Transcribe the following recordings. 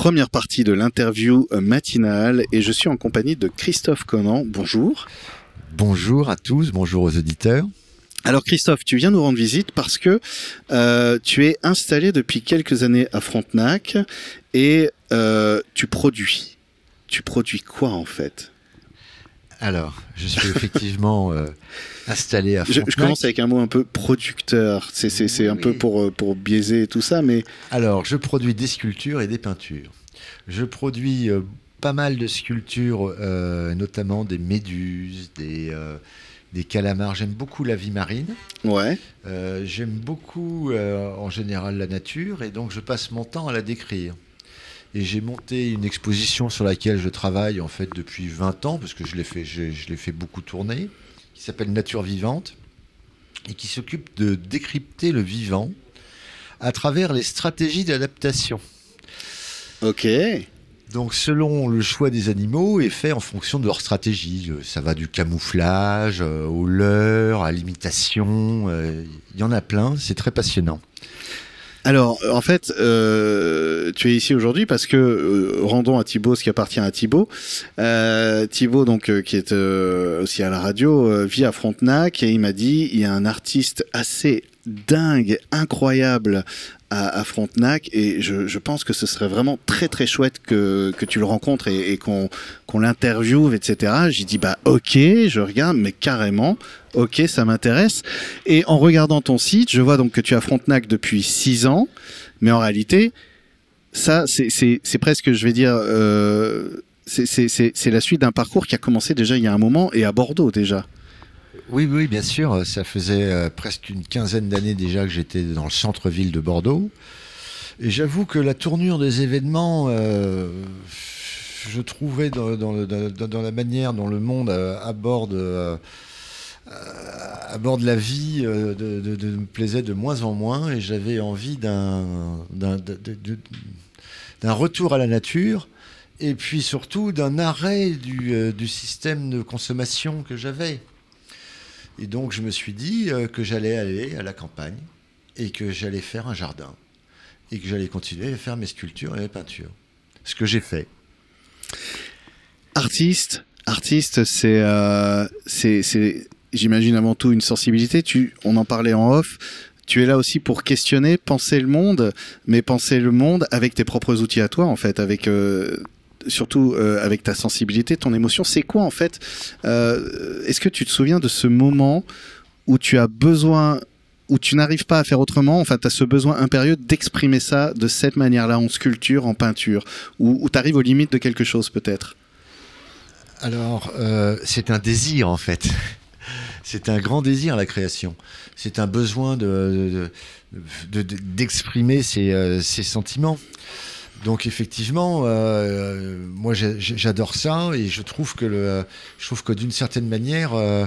première partie de l'interview matinale et je suis en compagnie de Christophe Conan. Bonjour. Bonjour à tous, bonjour aux auditeurs. Alors Christophe, tu viens nous rendre visite parce que euh, tu es installé depuis quelques années à Frontenac et euh, tu produis. Tu produis quoi en fait? Alors, je suis effectivement euh, installé à Frontenac. Je, commence avec un mot un peu producteur. C'est un peu pour, pour biaiser tout ça, mais... Alors, je produis des sculptures et des peintures. Je produis pas mal de sculptures, notamment des méduses, des des calamars. J'aime beaucoup la vie marine. Ouais. Euh, j'aime beaucoup, euh, en général, la nature, et donc je passe mon temps à la décrire. Et j'ai monté une exposition sur laquelle je travaille en fait depuis 20 ans, parce que je l'ai fait, je, je l'ai fait beaucoup tourner, qui s'appelle Nature vivante, et qui s'occupe de décrypter le vivant à travers les stratégies d'adaptation. Ok. Donc selon le choix des animaux est fait en fonction de leur stratégie. Euh, ça va du camouflage euh, au leurre, à l'imitation. Euh, il y en a plein, c'est très passionnant. Alors, en fait, tu es ici aujourd'hui parce que rendons à Thibaut ce qui appartient à Thibaut. Thibaut, donc, qui est aussi à la radio, vit à Frontenac et il m'a dit il y a un artiste assez dingue, incroyable à, Frontenac et je, pense que ce serait vraiment très très chouette que, que tu le rencontres et, qu'on qu'on l'interviewe, etc. J'ai dit bah ok, je regarde, mais carrément, ok, ça m'intéresse. Et en regardant ton site, je vois donc que tu as Frontenac depuis 6 ans, mais en réalité, ça c'est presque, je vais dire, euh, c'est la suite d'un parcours qui a commencé déjà il y a un moment et à Bordeaux déjà. Oui, oui, bien sûr. Ça faisait euh, presque une quinzaine d'années déjà que j'étais dans le centre-ville de Bordeaux. Et j'avoue que la tournure des événements, euh, je trouvais dans, la manière dont le monde euh, aborde, aborde la vie, de, me plaisait de moins en moins. Et j'avais envie d'un retour à la nature. Et puis surtout d'un arrêt du système de consommation que j'avais. Et donc je me suis dit euh, que j'allais aller à la campagne et que j'allais faire un jardin et que j'allais continuer à faire mes sculptures et mes peintures. Ce que j'ai fait. Artiste, artiste, c'est, euh, c'est, j'imagine avant tout une sensibilité. Tu, on en parlait en off. Tu es là aussi pour questionner, penser le monde, mais penser le monde avec tes propres outils à toi, en fait, avec euh, surtout euh, avec ta sensibilité, ton émotion, c'est quoi en fait euh, Est-ce que tu te souviens de ce moment où tu as besoin, où tu n'arrives pas à faire autrement, enfin tu as ce besoin impérieux d'exprimer ça de cette manière-là, en sculpture, en peinture, où, tu arrives aux limites de quelque chose peut-être? Alors, c'est un désir en fait. C'est un grand désir la création. C'est un besoin de, d'exprimer ses, ses sentiments. Donc effectivement, euh, moi j'adore ça et je trouve que le, je trouve que d'une certaine manière, euh,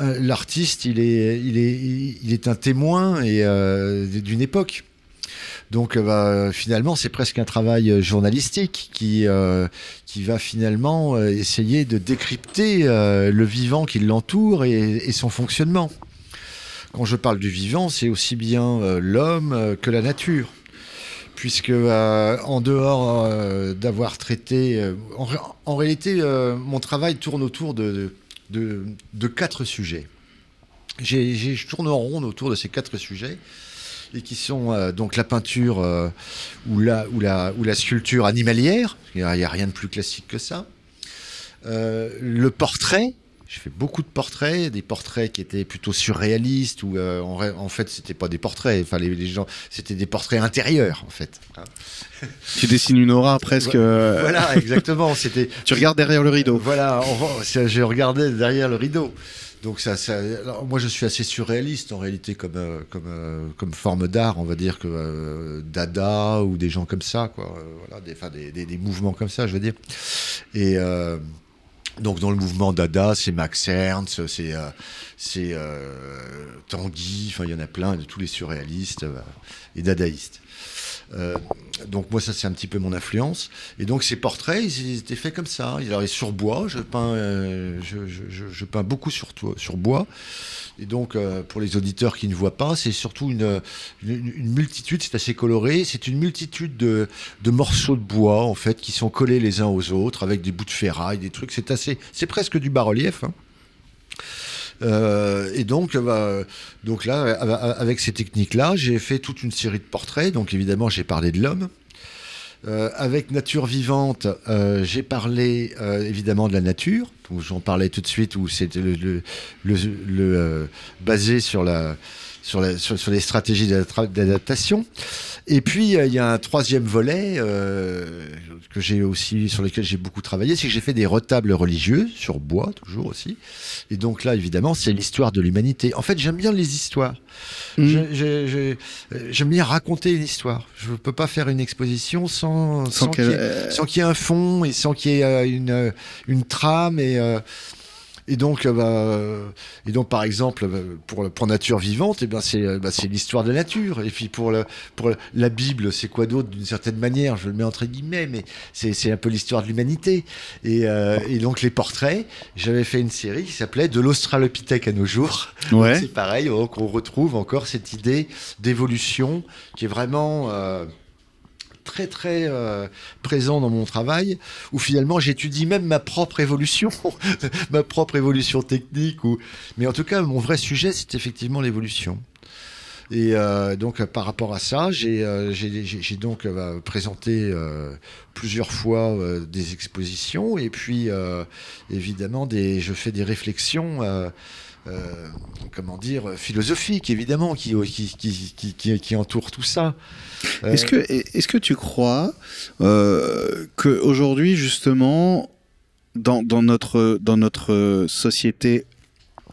euh, l'artiste il est, un témoin d'une époque. Donc bah, finalement, c'est presque un travail journalistique qui, qui va finalement essayer de décrypter le vivant qui l'entoure et, son fonctionnement. Quand je parle du vivant, c'est aussi bien l'homme que la nature puisque euh, en dehors euh, d'avoir traité, euh, en, réalité, mon travail tourne autour de, de, quatre sujets. je tourne en rond autour de ces quatre sujets, et qui sont donc la peinture ou, la, ou, la, ou la sculpture animalière, il n'y a, rien de plus classique que ça, le portrait, j'ai fait beaucoup de portraits, des portraits qui étaient plutôt surréalistes, ou euh, en, fait, c'était pas des portraits, enfin, les, gens, c'était des portraits intérieurs, en fait. Hein. Tu dessines une aura presque. Euh, voilà, exactement. C'était. tu regardes derrière le rideau. Voilà, je regardais derrière le rideau. Donc ça, moi je suis assez surréaliste en réalité comme euh, comme comme forme d'art, on va dire que Dada ou des gens comme ça, quoi. voilà, des, des, des, mouvements comme ça, je veux dire. Et donc dans le mouvement Dada, c'est Max Ernst, c'est euh, euh, Tanguy, enfin il y en a plein de tous les surréalistes euh, et dadaïstes. Donc moi ça c'est un petit peu mon influence. Et donc ces portraits ils étaient faits comme ça. Alors sur bois, je peins, je, peins beaucoup sur, sur bois. Et donc, euh, pour les auditeurs qui ne voient pas, c'est surtout une, une, une multitude, c'est assez coloré, c'est une multitude de, de morceaux de bois, en fait, qui sont collés les uns aux autres, avec des bouts de ferraille, des trucs, c'est assez, c'est presque du bas-relief. Hein. Euh, et donc, bah, donc là, avec ces techniques-là, j'ai fait toute une série de portraits. Donc évidemment, j'ai parlé de l'homme. Euh, avec Nature Vivante, euh, j'ai parlé euh, évidemment de la nature. J'en parlais tout de suite, où c'est le, euh, basé sur la sur, la, sur, sur les stratégies d'adaptation. Et puis euh, il y a un troisième volet euh, que j'ai aussi sur lequel j'ai beaucoup travaillé, c'est que j'ai fait des retables religieux sur bois toujours aussi. Et donc là évidemment c'est l'histoire de l'humanité. En fait j'aime bien les histoires. Mm. Je- euh, J'aime bien raconter une histoire. Je ne peux pas faire une exposition sans, Sans sans qu'il y ait- y un fond et sans qu'il y ait une, une trame et et donc, euh, bah, euh, et donc, par exemple, euh, pour, pour nature vivante, et ben c'est bah, l'histoire de la nature. Et puis pour, le, pour la Bible, c'est quoi d'autre d'une certaine manière Je le mets entre guillemets, mais c'est c'est un peu l'histoire de l'humanité. Et, euh, et donc les portraits, j'avais fait une série qui s'appelait De l'Australopithèque à nos jours. Ouais. C'est pareil, donc on retrouve encore cette idée d'évolution qui est vraiment euh, très très euh, présent dans mon travail, où finalement j'étudie même ma propre évolution, ma propre évolution technique. Ou... Mais en tout cas, mon vrai sujet, c'est effectivement l'évolution. Et euh, donc euh, par rapport à ça, j'ai donc euh, présenté plusieurs fois des expositions et puis évidemment je fais des réflexions. Euh, comment dire philosophiques évidemment qui entourent tout ça. Euh, Est-ce que, est-ce que tu crois euh, qu'aujourd'hui, justement, dans, notre, dans notre société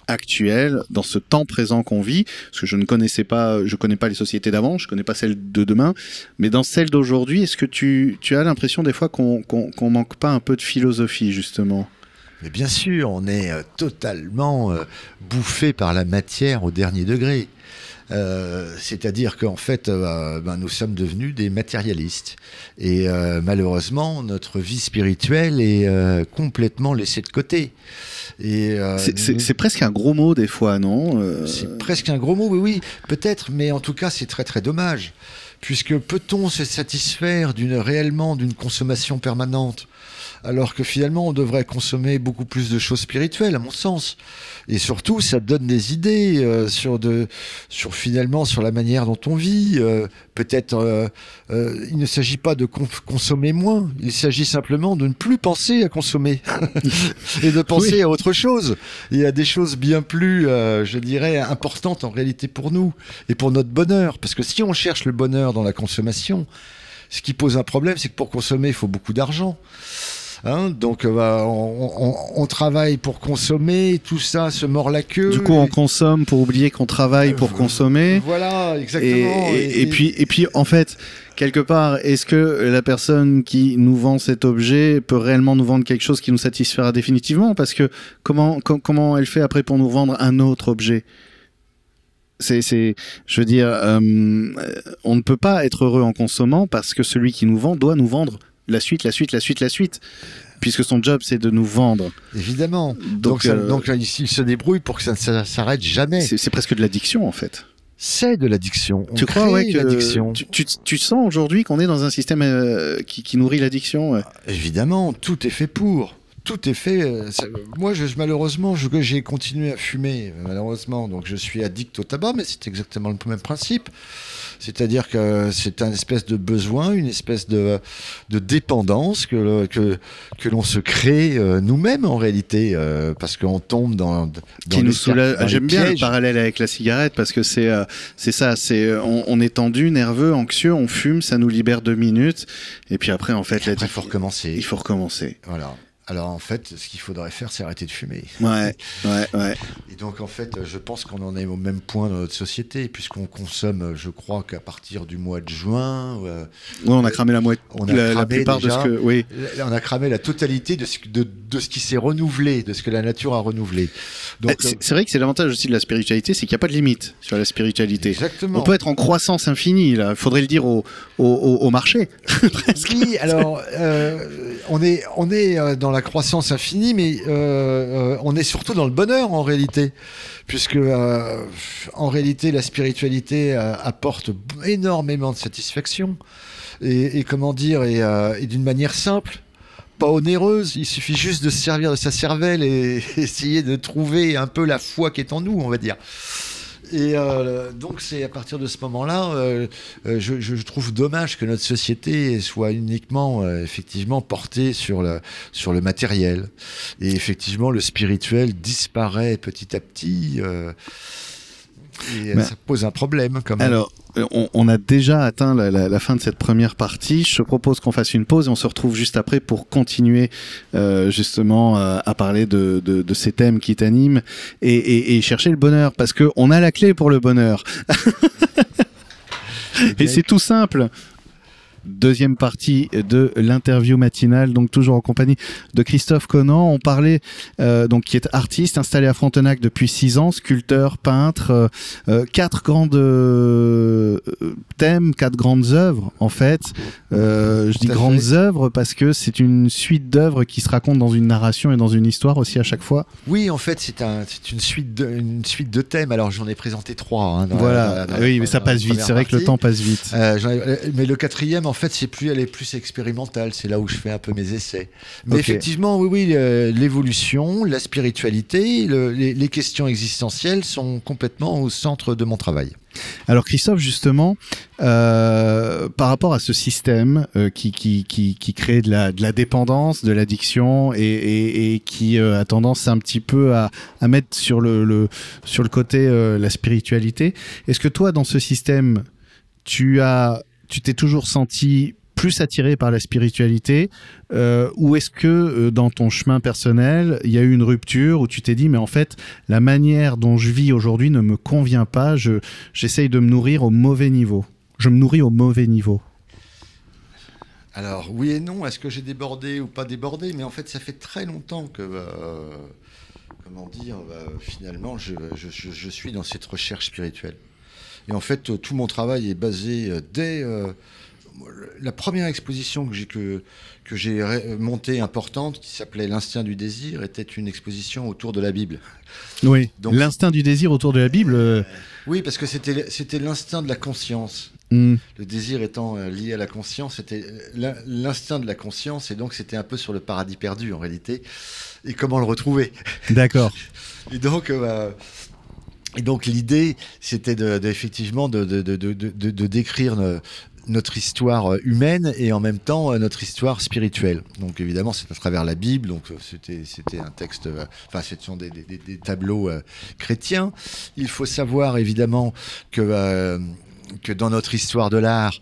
actuelle, dans ce temps présent qu'on vit, parce que je ne connaissais pas, je connais pas les sociétés d'avant, je connais pas celles de demain, mais dans celle d'aujourd'hui, est-ce que tu, tu as l'impression des fois qu'on qu'on manque pas un peu de philosophie, justement? Mais bien sûr, on est euh, totalement euh, bouffé par la matière au dernier degré. Euh, C'est-à-dire qu'en fait, euh, ben, nous sommes devenus des matérialistes. Et euh, malheureusement, notre vie spirituelle est complètement laissée de côté. Et, C'est- presque un gros mot des fois, non c'est presque un gros mot, oui, oui, peut-être, mais en tout cas, c'est très très dommage. Puisque peut-on se satisfaire d'une réellement d'une consommation permanente? Alors que finalement on devrait consommer beaucoup plus de choses spirituelles, à mon sens. Et surtout, ça donne des idées euh, sur de, sur finalement sur la manière dont on vit. Euh, Peut-être, euh, euh, il ne s'agit pas de con- consommer moins. Il s'agit simplement de ne plus penser à consommer et de penser Oui. à autre chose. Il y a des choses bien plus, euh, je dirais, importantes en réalité pour nous et pour notre bonheur. Parce que si on cherche le bonheur dans la consommation, ce qui pose un problème, c'est que pour consommer, il faut beaucoup d'argent. Hein, donc euh, bah, on, on- on travaille pour consommer, tout ça se mord la queue. Du coup, on consomme pour oublier qu'on travaille pour consommer. Voilà, Et, exactement. et- et puis, et puis, en fait, quelque part, est-ce que la personne qui nous vend cet objet peut réellement nous vendre quelque chose qui nous satisfera définitivement? Parce que comment, com- comment elle fait après pour nous vendre un autre objet? C'est, c'est, je veux dire, euh, on ne peut pas être heureux en consommant parce que celui qui nous vend doit nous vendre la suite, la suite, la suite, la suite, puisque son job c'est de nous vendre. évidemment. Donc, Donc, ça- euh, donc il se débrouille pour que ça ne s'a- s'arrête jamais. c'est, presque de l'addiction en fait. C'est de l'addiction. On tu crois ouais que l'addiction. tu, tu, tu sens aujourd'hui qu'on est dans un système euh, qui, qui nourrit l'addiction ouais? Évidemment, tout est fait pour. Tout est fait. euh, moi, je, malheureusement, j'ai continué à fumer, malheureusement. Donc, je suis addict au tabac, mais c'est exactement le même principe. C'est-à-dire que c'est un espèce de besoin, une espèce de, de dépendance que, le- que, que l'on se crée euh, nous-mêmes, en réalité, euh, parce qu'on tombe dans. dans qui nous soulage. J'aime bien le parallèle avec la cigarette parce que c'est euh, c'est ça, c'est on, on est tendu, nerveux, anxieux, on fume, ça nous libère deux minutes et puis après en fait Après, il faut recommencer. il faut recommencer. Voilà. Alors, en fait, ce qu'il faudrait faire, c'est arrêter de fumer. Ouais, ouais, ouais. Et donc en fait, je pense qu'on en est au même point dans notre société, puisqu'on consomme, je crois qu'à partir du mois de juin, euh, Ouais, on a cramé la moitié, On a la, la cramé plupart déjà. de ce que, oui. on a cramé la totalité de ce, de, de ce qui s'est renouvelé, de ce que la nature a renouvelé. Donc, Eh, c'est c'est vrai que c'est l'avantage aussi de la spiritualité, c'est qu'il n'y a pas de limite sur la euh, spiritualité. exactement. On peut être en croissance infinie là. Faudrait le dire au, au, au, au marché. Oui, alors euh, on est on est euh, dans la la croissance infinie, mais euh, euh, on est surtout dans le bonheur en réalité, puisque euh, en réalité la spiritualité apporte énormément de satisfaction et, comment dire, et, et d'une manière simple. Pas onéreuse, il suffit juste de se servir de sa cervelle et essayer de trouver un peu la foi qui est en nous, on va dire. Et euh, donc c'est à partir de ce moment-là, euh, euh, je, je trouve dommage que notre société soit uniquement euh, effectivement portée sur le sur le matériel. Et effectivement, le spirituel disparaît petit à petit. Et Ben, ça pose un problème quand même. Alors, on, on a déjà atteint la, la- la fin de cette première partie. Je te propose qu'on fasse une pause et on se retrouve juste après pour continuer euh, justement euh, à parler de, de, de ces thèmes qui t'animent et, et, et chercher le bonheur parce que on a la clé pour le bonheur. et c'est tout simple. Deuxième partie de l'interview matinale, donc toujours en compagnie de Christophe Conan. On parlait euh, donc qui est artiste installé à Frontenac depuis six ans, sculpteur, peintre, euh, euh, quatre grandes euh, thèmes, quatre grandes œuvres en fait. Je dis grandes fait. œuvres parce que c'est une suite d'œuvres qui se racontent dans une narration et dans une histoire aussi à chaque fois. Oui, en fait, c'est un, c'est une suite de, une suite de thèmes. Alors j'en ai présenté trois. hein, dans voilà. dans la- dans la- oui, mais ça passe vite. C'est vrai que le temps passe vite. Mais le quatrième, en fait, c'est plus, elle est plus expérimentale. C'est là où je fais un peu mes essais. Mais effectivement, oui, oui, l'évolution, la spiritualité, le- les, les questions existentielles sont complètement au centre de mon travail. Alors Christophe, justement, euh, par rapport à ce système euh, qui, qui, qui, qui crée de la, de la dépendance, de l'addiction et, et, et qui euh, a tendance un petit peu à, à mettre sur le, le, sur le côté la spiritualité, est-ce que toi, dans ce système, tu as, tu t'es toujours senti plus attiré par la spiritualité euh, ou est-ce que euh, dans ton chemin personnel il y a eu une rupture où tu t'es dit mais en fait la manière dont je vis aujourd'hui ne me convient pas je j'essaye de me nourrir au mauvais niveau. Je me nourris au mauvais niveau. Alors, oui et non, est-ce que j'ai débordé ou pas débordé? Mais en fait, ça fait très longtemps que, euh, comment dire, finalement, je- je suis dans cette recherche spirituelle. Et en fait, euh, tout mon travail est basé euh, dès euh, la première exposition que j'ai que, que j'ai montée importante, qui s'appelait L'instinct du désir, était une exposition autour de la Bible. oui Donc- l'instinct du désir autour de la Bible euh, Oui, parce que c'était c'était l'instinct de la conscience. hmm, Le désir étant lié à la conscience, c'était l'in- l'instinct de la conscience, et donc c'était un peu sur le paradis perdu en réalité, et comment le retrouver. d'accord Et donc, euh, et donc l'idée, c'était de, de- effectivement de, décrire notre histoire euh, humaine et en même temps euh, notre histoire spirituelle. Donc évidemment, c'est à travers la Bible. Donc euh, c'était c'était un texte. euh, Enfin, ce sont des, des, des- des tableaux euh, chrétiens. Il faut savoir évidemment que euh, que dans notre histoire de l'art,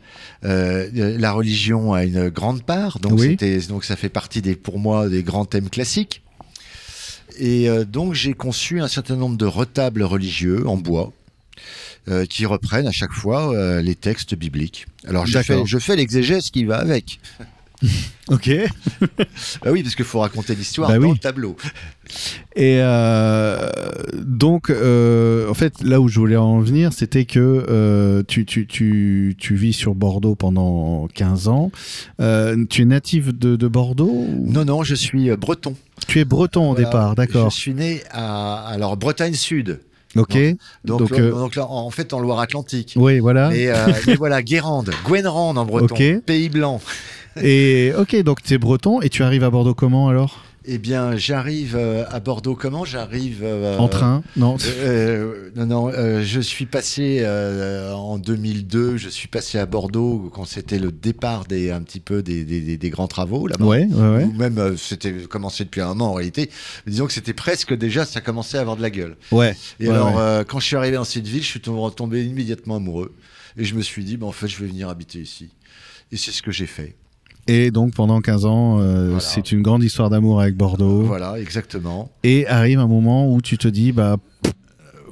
euh, la religion a une grande part. Donc, Oui. donc ça fait partie des, pour moi des grands thèmes classiques. Et euh, donc j'ai conçu un certain nombre de retables religieux en bois euh, qui reprennent à chaque fois euh, les textes bibliques. Alors je fais, je fais l'exégèse qui va avec. ok Bah oui, parce qu'il faut raconter l'histoire Bah dans oui. le tableau. Et euh, donc, euh, en fait, là où je voulais en venir, c'était que euh, tu, tu, tu, tu vis sur Bordeaux pendant 15 ans. Tu es natif de, de Bordeaux ou- Non, non, je suis breton. Tu es breton au Voilà. départ, d'accord. Je suis né à alors Bretagne Sud. Ok. Donc, euh, donc en fait, en Loire-Atlantique. Oui, voilà. Mais, euh, voilà, Guérande, Gwenrand en breton. Pays Blanc. Et ok, donc tu es breton et tu arrives à Bordeaux comment alors? Eh bien, j'arrive euh, à Bordeaux comment J'arrive euh, En train Non. Euh, non, non, euh, je suis passé en 2002, je suis passé à Bordeaux quand c'était le départ des un petit peu des, des, grands travaux là-bas. Ouais, ouais, ouais. Ou même c'était commencé depuis un moment en réalité. Disons que c'était presque déjà, ça commençait à avoir de la gueule. Ouais. Et Ouais, alors, ouais. quand je suis arrivé dans cette ville, je suis tombé, tombé immédiatement amoureux. Et je me suis dit, bah, en fait, je vais venir habiter ici. Et c'est ce que j'ai fait. Et donc pendant 15 ans, euh, Voilà. c'est une grande histoire d'amour avec Bordeaux. Voilà, exactement. Et arrive un moment où tu te dis, bah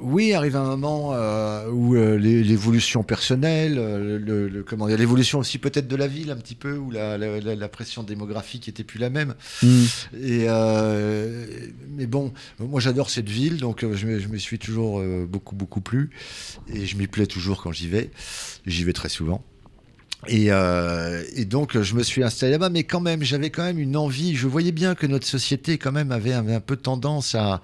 Oui, arrive un moment euh, où euh, l'é- l'évolution personnelle, le, le- comment dire, l'évolution aussi peut-être de la ville un petit peu, où la, la- la- la pression démographique était plus la même. hmm, Et mais bon, moi j'adore cette ville, donc je me, je me suis toujours beaucoup beaucoup plu, et je m'y plais toujours quand j'y vais. J'y vais très souvent. Et, euh, et, donc, je me suis installé là-bas, mais quand même, j'avais quand même une envie. Je voyais bien que notre société, quand même, avait, un peu tendance à,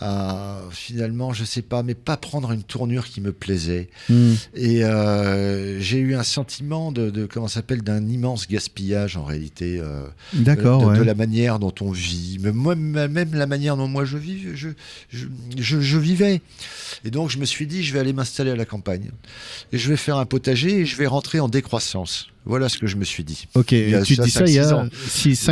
à, finalement, je sais pas, mais pas prendre une tournure qui me plaisait. Hmm. Et euh, j'ai eu un sentiment de, de comment s'appelle, d'un immense gaspillage en réalité. Euh, D'accord. de, ouais. de la manière dont on vit, mais moi, même la manière dont moi je vis, je, je, je, je vivais. Et donc, je me suis dit, je vais aller m'installer à la campagne et je vais faire un potager et je vais rentrer en décroissance. Voilà ce que je me suis dit. Ok, Il y a tu ça, dis ça cinq, il y six a ans.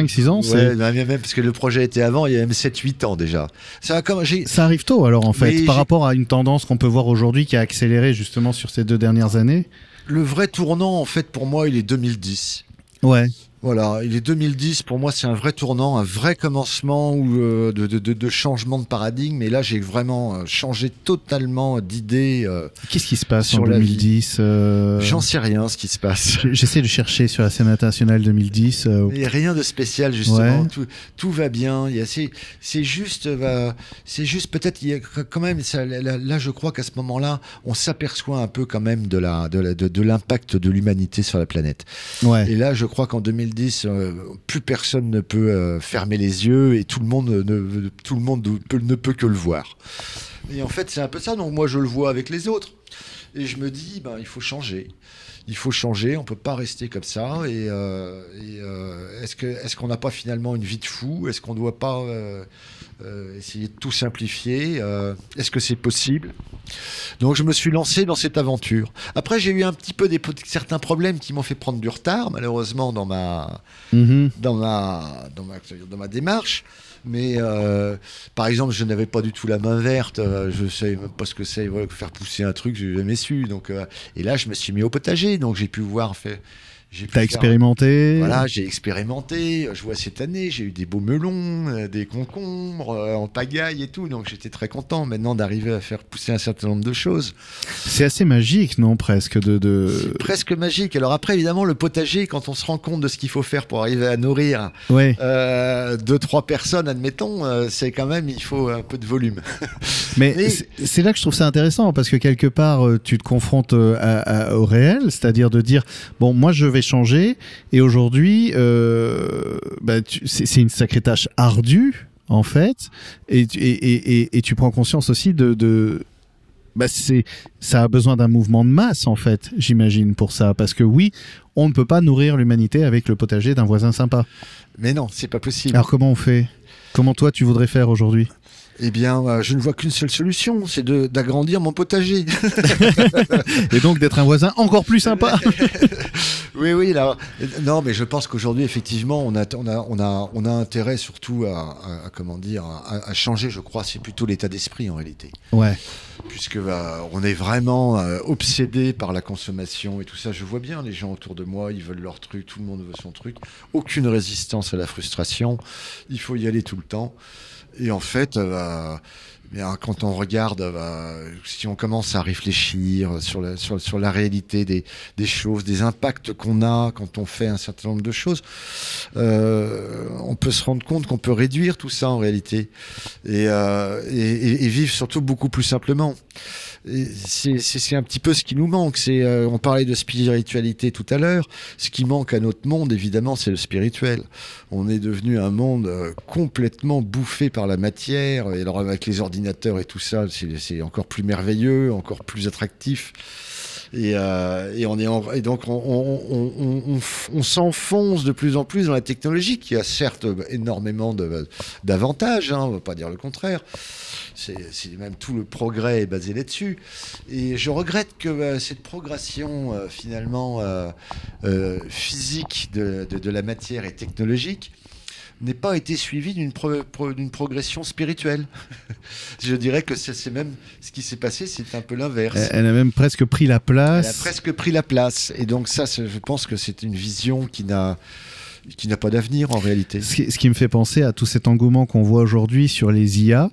5-6 ans, c'est- Ouais, bah, même parce que le projet était avant, il y a même 7-8 ans déjà. Ça a comme j'ai ça arrive tôt alors en fait, par j'ai- rapport à une tendance qu'on peut voir aujourd'hui qui a accéléré justement sur ces deux dernières années. le vrai tournant en fait pour moi, il est 2010. Ouais. Voilà, il est 2010 pour moi, c'est un vrai tournant, un vrai commencement où, euh, de, de, de, de changement de paradigme. Et là, j'ai vraiment euh, changé totalement d'idée. euh, Qu'est-ce qui se passe Sur en la vie. 2010 euh, J'en sais rien ce qui se passe. J'essaie de chercher sur la scène internationale 2010. euh, Il n'y a rien de spécial justement. Ouais. Tout, tout va bien. C'est juste, c'est juste peut-être il y a quand même. Ça, là, là, je crois qu'à ce moment-là, on s'aperçoit un peu quand même de la- l'impact de l'humanité sur la planète. ouais. Et là, je crois qu'en 2010, euh, plus personne ne peut euh, fermer les yeux et tout le monde ne, tout le monde peut- ne peut que le voir. Et en fait, c'est un peu ça. Donc moi, je le vois avec les autres. Et je me dis, ben, il faut changer. Il faut changer. On peut pas rester comme ça. Et, euh, et, euh, est-ce que est-ce qu'on n'a pas finalement une vie de fou? Est-ce qu'on ne doit pas euh, essayer de tout simplifier? Est-ce que c'est possible? Donc je me suis lancé dans cette aventure. Après j'ai eu un petit peu des certains problèmes qui m'ont fait prendre du retard malheureusement dans ma Mhm. dans ma dans ma, dans ma démarche. Mais euh, par exemple, je n'avais pas du tout la main verte. euh, je savais même pas ce que c'est faire pousser un truc. J'ai jamais su. Donc euh, et là, je me suis mis au potager. Donc j'ai pu voir. T'as expérimenté. voilà, j'ai expérimenté. Je vois cette année, j'ai eu des beaux melons, euh, des concombres euh, en pagaille et tout. Donc j'étais très content maintenant d'arriver à faire pousser un certain nombre de choses. C'est assez magique, non Presque de. de... Presque magique. Alors après, évidemment, le potager, quand on se rend compte de ce qu'il faut faire pour arriver à nourrir Ouais. euh, deux, trois personnes, admettons, euh, c'est quand même, il faut un peu de volume. Mais c'est- là que je trouve ça intéressant parce que quelque part, tu te confrontes à- à- au réel, c'est-à-dire de dire bon, moi je vais changer et aujourd'hui, euh, bah, c'est une sacrée tâche ardue en fait, et, tu- et, et, tu prends conscience aussi de, de bah c'est ça a besoin d'un mouvement de masse en fait, j'imagine pour ça, parce que oui, on ne peut pas nourrir l'humanité avec le potager d'un voisin sympa. Mais non, c'est pas possible. Alors comment on fait? Comment toi tu voudrais faire aujourd'hui? Eh bien, euh, je ne vois qu'une seule solution, c'est d'agrandir mon potager. Et donc d'être un voisin encore plus sympa. oui, oui. Là, non, mais je pense qu'aujourd'hui, effectivement, on a, on a, on a, on a intérêt surtout à, à- à, comment dire, à, à changer. Je crois, c'est plutôt l'état d'esprit en réalité, Ouais. puisque bah, on est vraiment euh, obsédé par la consommation et tout ça. Je vois bien les gens autour de moi, ils veulent leur truc, tout le monde veut son truc. Aucune résistance à la frustration. Il faut y aller tout le temps. Et en fait, euh, bah, bien, quand on regarde, euh, bah, si on commence à réfléchir sur la, sur, la réalité des, des choses, des impacts qu'on a quand on fait un certain nombre de choses, euh, on peut se rendre compte qu'on peut réduire tout ça en réalité et, euh, et- et vivre surtout beaucoup plus simplement. C'est un petit peu ce qui nous manque. C'est, euh, on parlait de spiritualité tout à l'heure. Ce qui manque à notre monde, évidemment, c'est le spirituel. On est devenu un monde euh, complètement bouffé par la matière. Et alors avec les ordinateurs et tout ça, c'est encore plus merveilleux, encore plus attractif. Et, euh, et on est donc on, s'enfonce de plus en plus dans la technologie qui a certes énormément d'avantages, hein, on ne va pas dire le contraire. C'est même tout le progrès est basé là-dessus. Et je regrette que euh, cette progression euh, finalement physique de la matière et technologique n'ait pas été suivie d'une pro- pro- d'une progression spirituelle. je dirais que c'est même ce qui s'est passé, c'est un peu l'inverse. Elle elle a même presque pris la Elle a place. presque pris la place. Et donc ça, je pense que c'est une vision qui n'a qui n'a pas d'avenir en réalité. Ce qui, ce qui me fait penser à tout cet engouement qu'on voit aujourd'hui sur les IA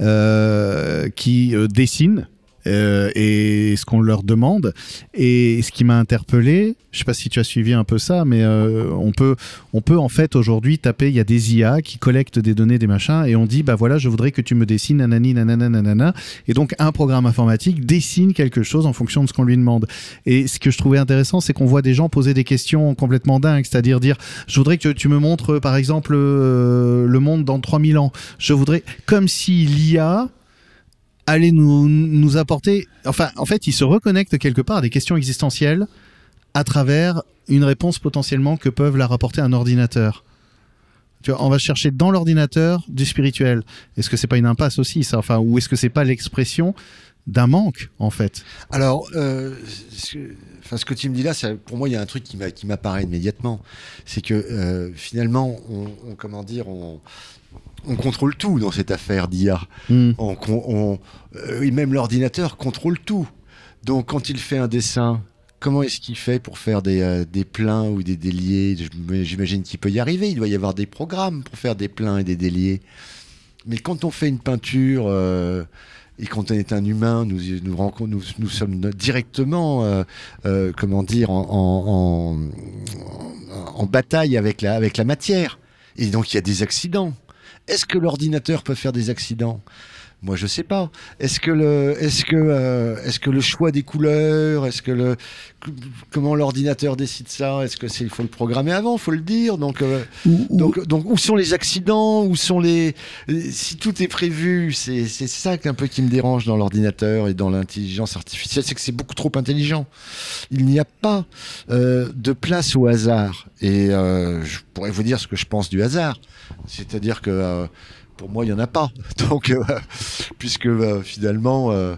euh, qui euh, dessinent euh, et ce qu'on leur demande. Et ce qui m'a interpellé, je sais pas si tu as suivi un peu ça, mais euh, on peut, on peut en fait aujourd'hui taper, il y a des IA qui collectent des données, des machins, et on dit bah voilà, je voudrais que tu me dessines nanani nanana nanana, et donc un programme informatique dessine quelque chose en fonction de ce qu'on lui demande. Et ce que je trouvais intéressant, c'est qu'on voit des gens poser des questions complètement dingues, c'est-à-dire dire je voudrais que tu me montres par exemple euh, le monde dans 3000 ans. Je voudrais comme si l'IA allait nous, nous apporter. Enfin, en fait, il se reconnecte quelque part à des questions existentielles à travers une réponse potentiellement que peuvent la rapporter un ordinateur. Tu vois, on va chercher dans l'ordinateur du spirituel. Est-ce que c'est pas une impasse aussi, ça? Enfin, ou est-ce que c'est pas l'expression d'un manque, en fait? Alors, euh, ce, que, enfin, ce que tu me dis là, ça, pour moi, il y a un truc qui m'a- qui m'apparaît immédiatement. C'est que euh, finalement, on- comment dire, on, on contrôle tout dans cette affaire d'IA. On, on- euh, et même l'ordinateur contrôle tout. Donc, quand il fait un dessin, comment est-ce qu'il fait pour faire des, euh, des pleins ou des déliés? J'imagine qu'il peut y arriver. Il doit y avoir des programmes pour faire des pleins et des déliés. Mais quand on fait une peinture euh, et quand on est un humain, nous, nous, rencontre- nous, nous sommes directement, euh, euh, comment dire, en, en, en- en bataille avec la, avec la matière. Et donc, il y a des accidents. Est-ce que l'ordinateur peut faire des accidents? Moi, je sais pas. Est-ce que le, est-ce que, euh, est-ce que le choix des couleurs, est-ce que le, comment l'ordinateur décide ça? Est-ce que c'est, il faut le programmer avant, faut le dire. Donc, euh, ou- donc, donc, où sont les accidents? Où sont les Si tout est prévu, c'est c'est ça un peu qui me dérange dans l'ordinateur et dans l'intelligence artificielle, c'est que c'est beaucoup trop intelligent. Il n'y a pas euh, de place au hasard. Et je pourrais vous dire ce que je pense du hasard. C'est-à-dire que pour moi, il n'y en a pas. Donc, euh, puisque euh, finalement, euh,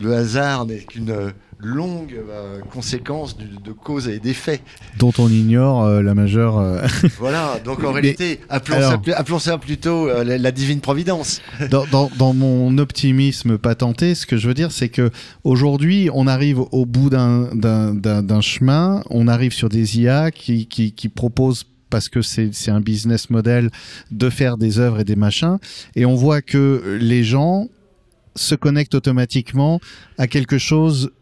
le hasard n'est qu'une longue conséquence du- de cause et d'effet. dont on ignore la majeure. Voilà, donc en Mais- réalité, appelons, alors- ça, pl- appelons ça plutôt la, la divine providence. dans, dans- dans mon optimisme patenté, ce que je veux dire, c'est que aujourd'hui, on arrive au bout d'un chemin, on arrive sur des IA qui, qui, qui proposent parce que c'est un business model de faire des œuvres et des machins, et on voit que les gens se connectent automatiquement à quelque chose.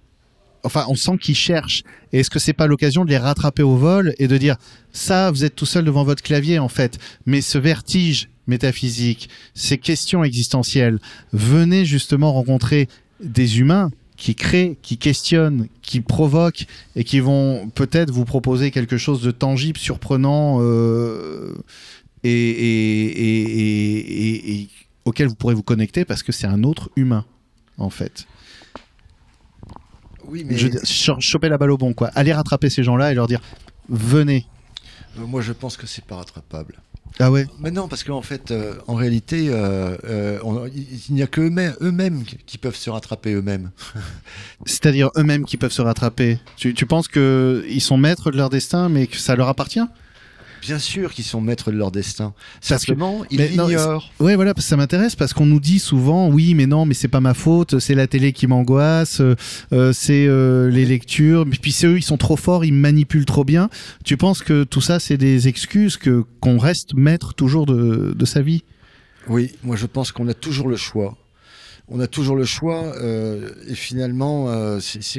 Enfin, on sent qu'ils cherchent. Et est-ce que c'est pas l'occasion de les rattraper au vol et de dire ça, vous êtes tout seul devant votre clavier en fait, mais ce vertige métaphysique, ces questions existentielles, venez justement rencontrer des humains qui créent, qui questionnent, qui provoquent et qui vont peut-être vous proposer quelque chose de tangible, surprenant euh, et, et- et- et- et- et auquel vous pourrez vous connecter parce que c'est un autre humain en fait. Oui, Je veux dire, cho- choper la balle au bon quoi. Aller rattraper ces gens-là et leur dire venez. Euh, moi je pense que c'est pas rattrapable. Ah ouais. Mais non, parce qu'en fait, euh, en réalité, euh, euh, on- il n'y a que eux-mêmes eux-mêmes qui peuvent se rattraper eux-mêmes. C'est-à-dire eux-mêmes qui peuvent se rattraper. Tu, tu penses que ils sont maîtres de leur destin, mais que ça leur appartient? Bien sûr qu'ils sont maîtres de leur destin. Simplement, ils l'ignorent. Ouais, voilà, parce que ça m'intéresse parce qu'on nous dit souvent, oui, mais non, mais c'est pas ma faute, c'est la télé qui m'angoisse, euh, c'est euh, les lectures, mais puis c'est eux, ils sont trop forts, ils manipulent trop bien. Tu penses que tout ça, c'est des excuses que qu'on reste maître toujours de, de sa vie? Oui, moi je pense qu'on a toujours le choix. On a toujours le choix euh, et finalement euh, c'est-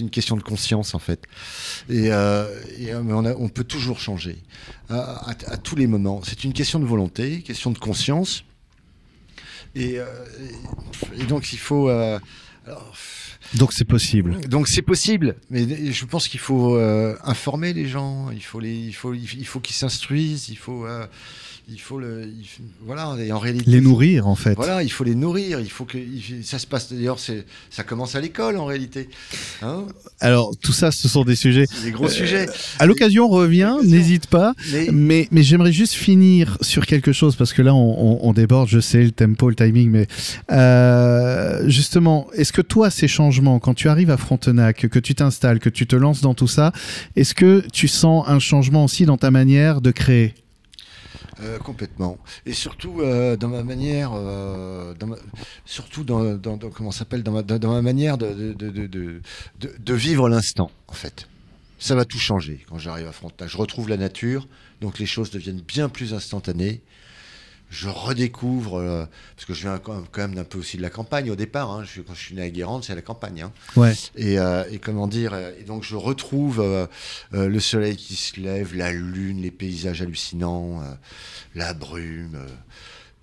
une question de conscience en fait. Et, euh, et, mais on, a- on peut toujours changer à, à- à tous les moments. C'est une question de volonté, question de conscience. Et, donc il faut. alors, Donc c'est possible. donc c'est possible, mais je pense qu'il faut euh, informer les gens, il faut les, il faut, il faut qu'ils s'instruisent, il faut, euh, il faut le, il voilà. Et en réalité, Les nourrir, en fait. Voilà, il faut les nourrir, il faut que ça se passe. D'ailleurs, c'est, ça commence à l'école en réalité. Hein Alors, tout ça, ce sont des sujets. c'est des gros sujets. À l'occasion, reviens, l'occasion. n'hésite pas. Mais Mais, mais j'aimerais juste finir sur quelque chose parce que là on, on- on déborde, je sais le tempo, le timing, mais euh, justement, est-ce que toi ces changements, quand tu arrives à Frontenac, que tu t'installes, que tu te lances dans tout ça, est-ce que tu sens un changement aussi dans ta manière de créer? Euh, complètement. Et surtout euh, dans ma manière, dans ma- manière de vivre l'instant, en fait. Ça va tout changer quand j'arrive à Frontenac. Je retrouve la nature, donc les choses deviennent bien plus instantanées. Je redécouvre, euh, parce que je viens quand même, d'un peu aussi de la campagne au départ. hein. Je, quand je suis né à Guérande, c'est à la campagne. hein. Ouais. Et, euh, et comment dire, euh, et donc je retrouve euh, le soleil qui se lève, la lune, les paysages hallucinants, la brume,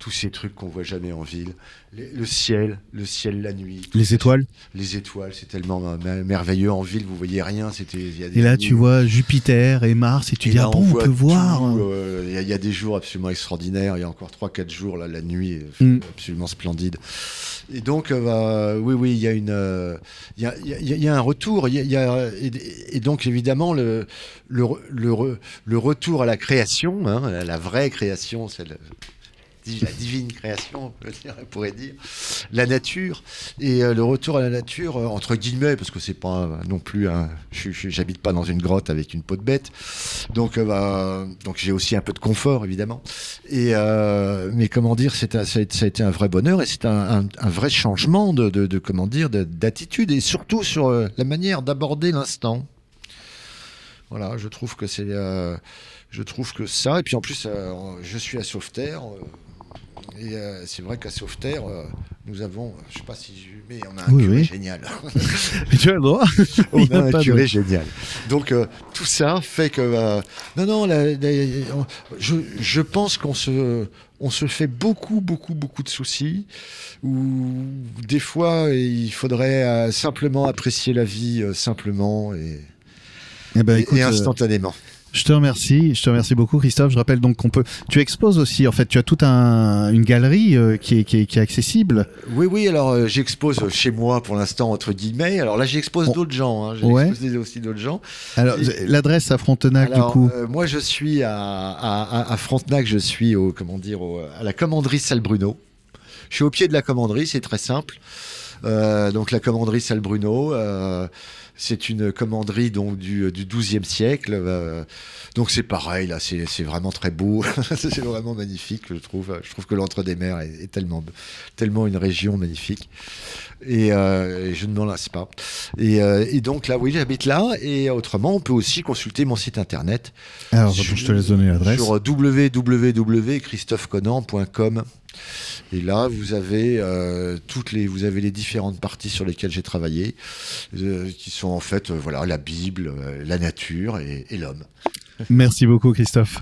tous ces trucs qu'on voit jamais en ville, le ciel, le ciel la nuit, Les étoiles. les étoiles, c'est tellement mer- merveilleux en ville, vous voyez rien, c'était. Et là, tu vois Jupiter et Mars et tu et dis, là, ah bon, on peut voir. tout, euh, Il y, a- il y a des jours absolument extraordinaires. Il y a encore 3-4 jours, là, la nuit Mm. absolument splendide. Et donc, euh, bah, oui, oui, il y a une, euh, il y, a, il y a- il y a un retour. Y a, et, et donc, évidemment, le, le, le, re- le retour à la création, hein, la, la vraie création, celle la divine création, on, pourrait dire, la nature. Et euh, le retour à la nature euh, entre guillemets parce que c'est pas non plus un, j'habite pas dans une grotte avec une peau de bête, donc euh, bah, donc j'ai aussi un peu de confort évidemment. Mais comment dire c'est ça, a été, un vrai bonheur et c'est un, vrai changement de, comment dire de- d'attitude et surtout sur la manière d'aborder l'instant. Voilà, je trouve que c'est je trouve que ça. Et puis en plus je suis à Sauveterre et euh, c'est vrai qu'à Sauveterre, euh, nous avons, je sais pas si je, mais on a un Oui, curé oui. génial. Mais tu as le droit. on a a un de- curé génial. Donc euh, tout ça fait que euh, non non, la- la- je, je pense qu'on se on se fait beaucoup beaucoup beaucoup de soucis ou des fois il faudrait euh, simplement apprécier la vie euh, simplement et, Eh ben, et- écoute, et euh, instantanément. Je te remercie, je te remercie beaucoup Christophe. Je rappelle donc qu'on peut. Tu exposes aussi, en fait, tu as toute un, une galerie euh, qui, est, qui, est, qui est accessible. Oui, oui, alors euh, j'expose chez moi pour l'instant, entre guillemets. Alors là, j'expose On- d'autres gens. Hein. J'ai Ouais. exposé aussi d'autres gens. Alors, Et- l'adresse à Frontenac, Alors, du coup. euh, moi, je suis à, à, à- à Frontenac, je suis au, comment dire, au- à la commanderie Salle Bruno. Je suis au pied de la commanderie, c'est très simple. Donc la commanderie Salle Bruno, c'est une commanderie donc du, du 12e siècle. euh, donc c'est pareil, là, c'est c'est vraiment très beau, c'est vraiment magnifique, je trouve. Je trouve que l'Entre-des-Mers est, est tellement, tellement une région magnifique. Et, euh, et je ne m'en lasse pas. Et, euh, et donc là, oui, j'habite là. Et autrement, on peut aussi consulter mon site internet Alors, sur- je te laisse donner l'adresse. sur www.christopheconan.com. Et là, vous avez euh, toutes les, vous avez les différentes parties sur lesquelles j'ai travaillé, euh, qui sont en fait, euh, voilà, la Bible, la nature et l'homme. Merci beaucoup, Christophe.